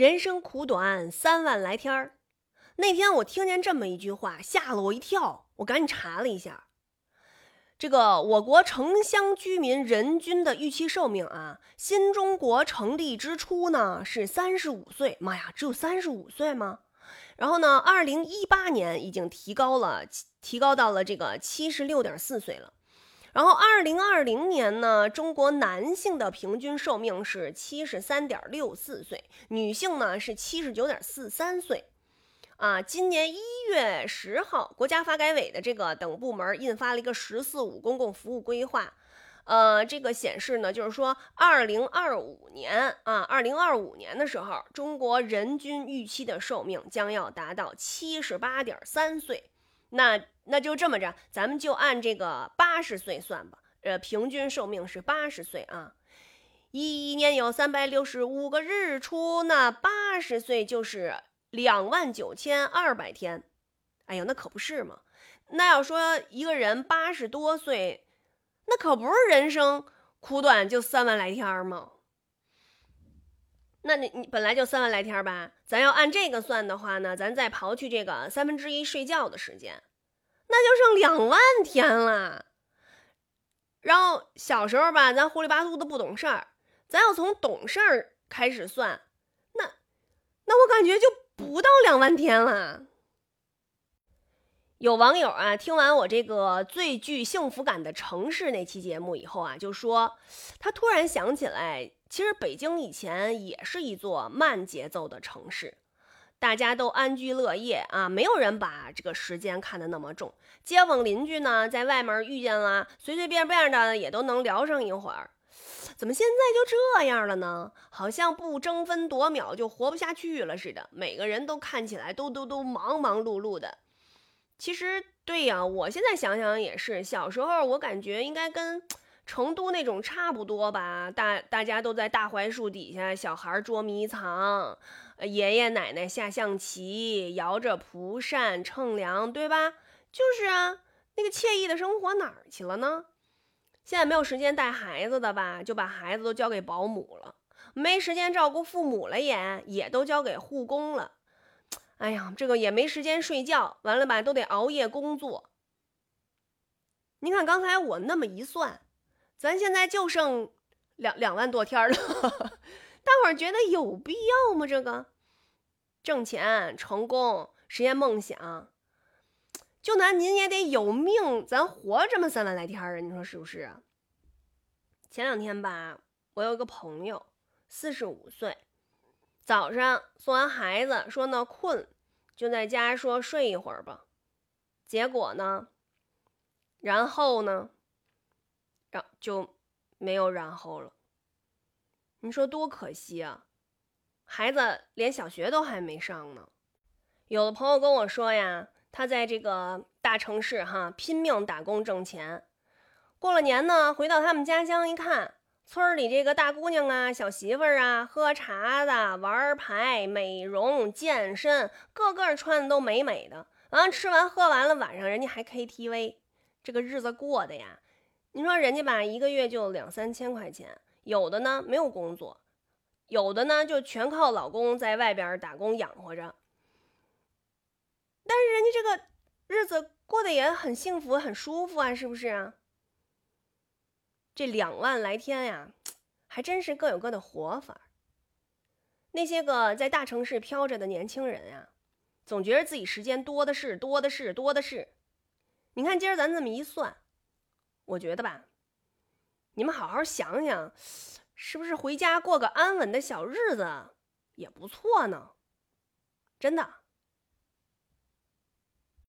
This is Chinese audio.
人生苦短，三万来天儿。那天我听见这么一句话，吓了我一跳。我赶紧查了一下，这个我国城乡居民人均的预期寿命啊，新中国成立之初呢是三十五岁。妈呀，只有三十五岁吗？然后呢，二零一八年已经提高了，提高到了这个七十六点四岁了。然后，二零二零年呢，中国男性的平均寿命是七十三点六四岁，女性呢是七十九点四三岁。啊，今年一月十号，国家发改委的这个等部门印发了一个“十四五”公共服务规划，呃，这个显示呢，就是说，二零二五年啊，二零二五年的时候，中国人均预期的寿命将要达到七十八点三岁。那那就这么着，咱们就按这个八十岁算吧。呃，平均寿命是八十岁啊。一一年有三百六十五个日出，那八十岁就是两万九千二百天。哎呦，那可不是嘛。那要说一个人八十多岁，那可不是人生苦短就三万来天吗？那你你本来就三万来天吧，咱要按这个算的话呢，咱再刨去这个三分之一睡觉的时间，那就剩两万天了。然后小时候吧，咱糊里巴涂的不懂事儿，咱要从懂事儿开始算，那那我感觉就不到两万天了。有网友啊，听完我这个最具幸福感的城市那期节目以后啊，就说他突然想起来。其实北京以前也是一座慢节奏的城市，大家都安居乐业啊，没有人把这个时间看得那么重。街坊邻居呢，在外面遇见了，随随便便的也都能聊上一会儿。怎么现在就这样了呢？好像不争分夺秒就活不下去了似的。每个人都看起来都都都忙忙碌碌的。其实对呀，我现在想想也是，小时候我感觉应该跟。成都那种差不多吧，大大家都在大槐树底下，小孩捉迷藏，爷爷奶奶下象棋，摇着蒲扇乘凉，对吧？就是啊，那个惬意的生活哪儿去了呢？现在没有时间带孩子的吧，就把孩子都交给保姆了；没时间照顾父母了，也也都交给护工了。哎呀，这个也没时间睡觉，完了吧，都得熬夜工作。你看刚才我那么一算。咱现在就剩两两万多天了，大伙儿觉得有必要吗？这个挣钱、成功、实现梦想，就拿您也得有命，咱活这么三万来天啊！你说是不是？前两天吧，我有个朋友，四十五岁，早上送完孩子，说呢困，就在家说睡一会儿吧，结果呢，然后呢？然就没有然后了，你说多可惜啊！孩子连小学都还没上呢。有的朋友跟我说呀，他在这个大城市哈拼命打工挣钱，过了年呢，回到他们家乡一看，村里这个大姑娘啊、小媳妇儿啊，喝茶的、玩牌、美容、健身，个个穿的都美美的。完了吃完喝完了，晚上人家还 KTV，这个日子过的呀。你说人家吧，一个月就两三千块钱，有的呢没有工作，有的呢就全靠老公在外边打工养活着。但是人家这个日子过得也很幸福、很舒服啊，是不是啊？这两万来天呀，还真是各有各的活法。那些个在大城市飘着的年轻人呀，总觉得自己时间多的是、多的是、多的是。你看今儿咱这么一算。我觉得吧，你们好好想想，是不是回家过个安稳的小日子也不错呢？真的。